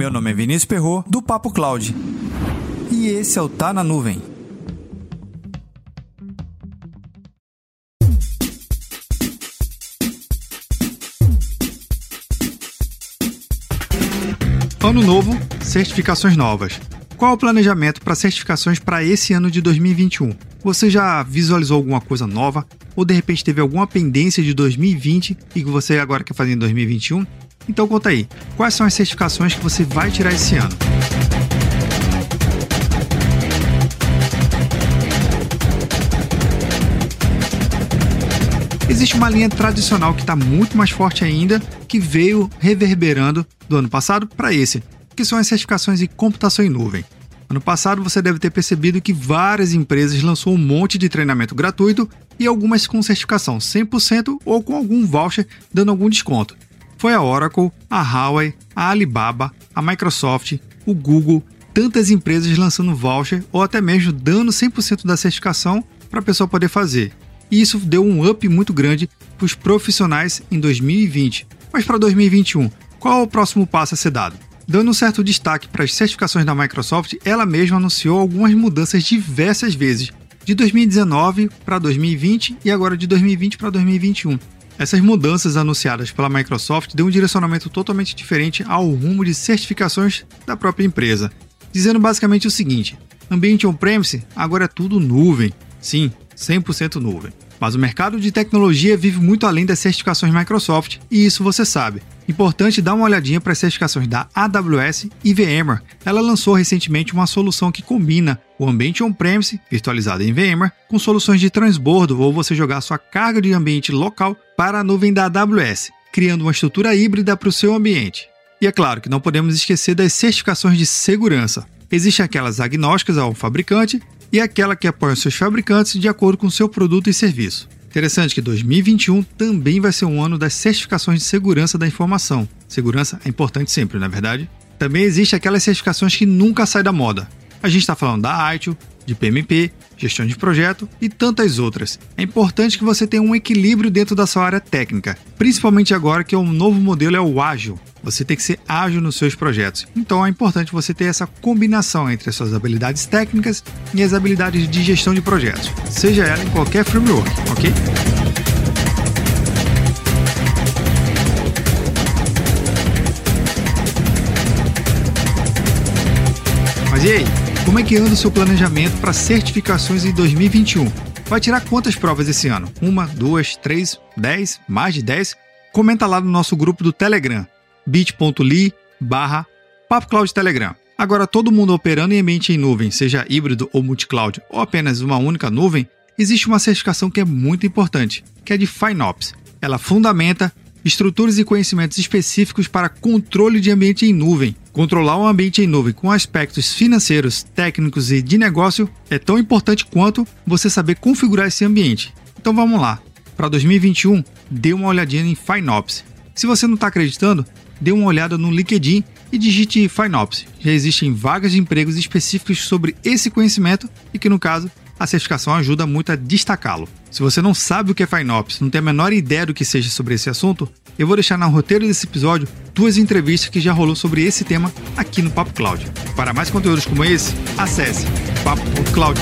Meu nome é Vinícius Perro do Papo Cloud. E esse é o Tá na Nuvem. Ano novo, certificações novas. Qual o planejamento para certificações para esse ano de 2021? Você já visualizou alguma coisa nova? Ou de repente teve alguma pendência de 2020 e que você agora quer fazer em 2021? Então conta aí, quais são as certificações que você vai tirar esse ano? Existe uma linha tradicional que está muito mais forte ainda, que veio reverberando do ano passado para esse, que são as certificações em computação em nuvem. Ano passado você deve ter percebido que várias empresas lançou um monte de treinamento gratuito e algumas com certificação 100% ou com algum voucher dando algum desconto. Foi a Oracle, a Huawei, a Alibaba, a Microsoft, o Google, tantas empresas lançando voucher ou até mesmo dando 100% da certificação para a pessoa poder fazer. E isso deu um up muito grande para os profissionais em 2020. Mas para 2021, qual é o próximo passo a ser dado? Dando um certo destaque para as certificações da Microsoft, ela mesma anunciou algumas mudanças diversas vezes, de 2019 para 2020 e agora de 2020 para 2021. Essas mudanças anunciadas pela Microsoft dão um direcionamento totalmente diferente ao rumo de certificações da própria empresa, dizendo basicamente o seguinte: ambiente on-premise agora é tudo nuvem. Sim, 100% nuvem. Mas o mercado de tecnologia vive muito além das certificações Microsoft, e isso você sabe. Importante dar uma olhadinha para as certificações da AWS e VMware. Ela lançou recentemente uma solução que combina o ambiente on-premise, virtualizado em VMware, com soluções de transbordo ou você jogar sua carga de ambiente local para a nuvem da AWS, criando uma estrutura híbrida para o seu ambiente. E é claro que não podemos esquecer das certificações de segurança. Existem aquelas agnósticas ao fabricante e aquela que apoia seus fabricantes de acordo com seu produto e serviço. Interessante que 2021 também vai ser um ano das certificações de segurança da informação. Segurança é importante sempre, não é verdade? Também existe aquelas certificações que nunca saem da moda. A gente está falando da ITIL, de PMP, gestão de projeto e tantas outras. É importante que você tenha um equilíbrio dentro da sua área técnica, principalmente agora que o novo modelo é o ágil. Você tem que ser ágil nos seus projetos. Então é importante você ter essa combinação entre as suas habilidades técnicas e as habilidades de gestão de projetos, seja ela em qualquer framework, ok? Mas e aí? Como é que anda o seu planejamento para certificações em 2021? Vai tirar quantas provas esse ano? Uma, duas, três, dez, mais de dez? Comenta lá no nosso grupo do Telegram, bit.ly barra Telegram. Agora, todo mundo operando em ambiente em nuvem, seja híbrido ou multicloud, ou apenas uma única nuvem, existe uma certificação que é muito importante, que é de FinOps. Ela fundamenta estruturas e conhecimentos específicos para controle de ambiente em nuvem. Controlar o ambiente em nuvem com aspectos financeiros, técnicos e de negócio é tão importante quanto você saber configurar esse ambiente. Então vamos lá. Para 2021, dê uma olhadinha em FinOps. Se você não está acreditando, dê uma olhada no LinkedIn e digite FinOps. Já existem vagas de empregos específicos sobre esse conhecimento e que, no caso, a certificação ajuda muito a destacá-lo. Se você não sabe o que é FinOps, não tem a menor ideia do que seja sobre esse assunto, eu vou deixar no roteiro desse episódio duas entrevistas que já rolou sobre esse tema aqui no Papo Cloud. Para mais conteúdos como esse, acesse papo.cloud.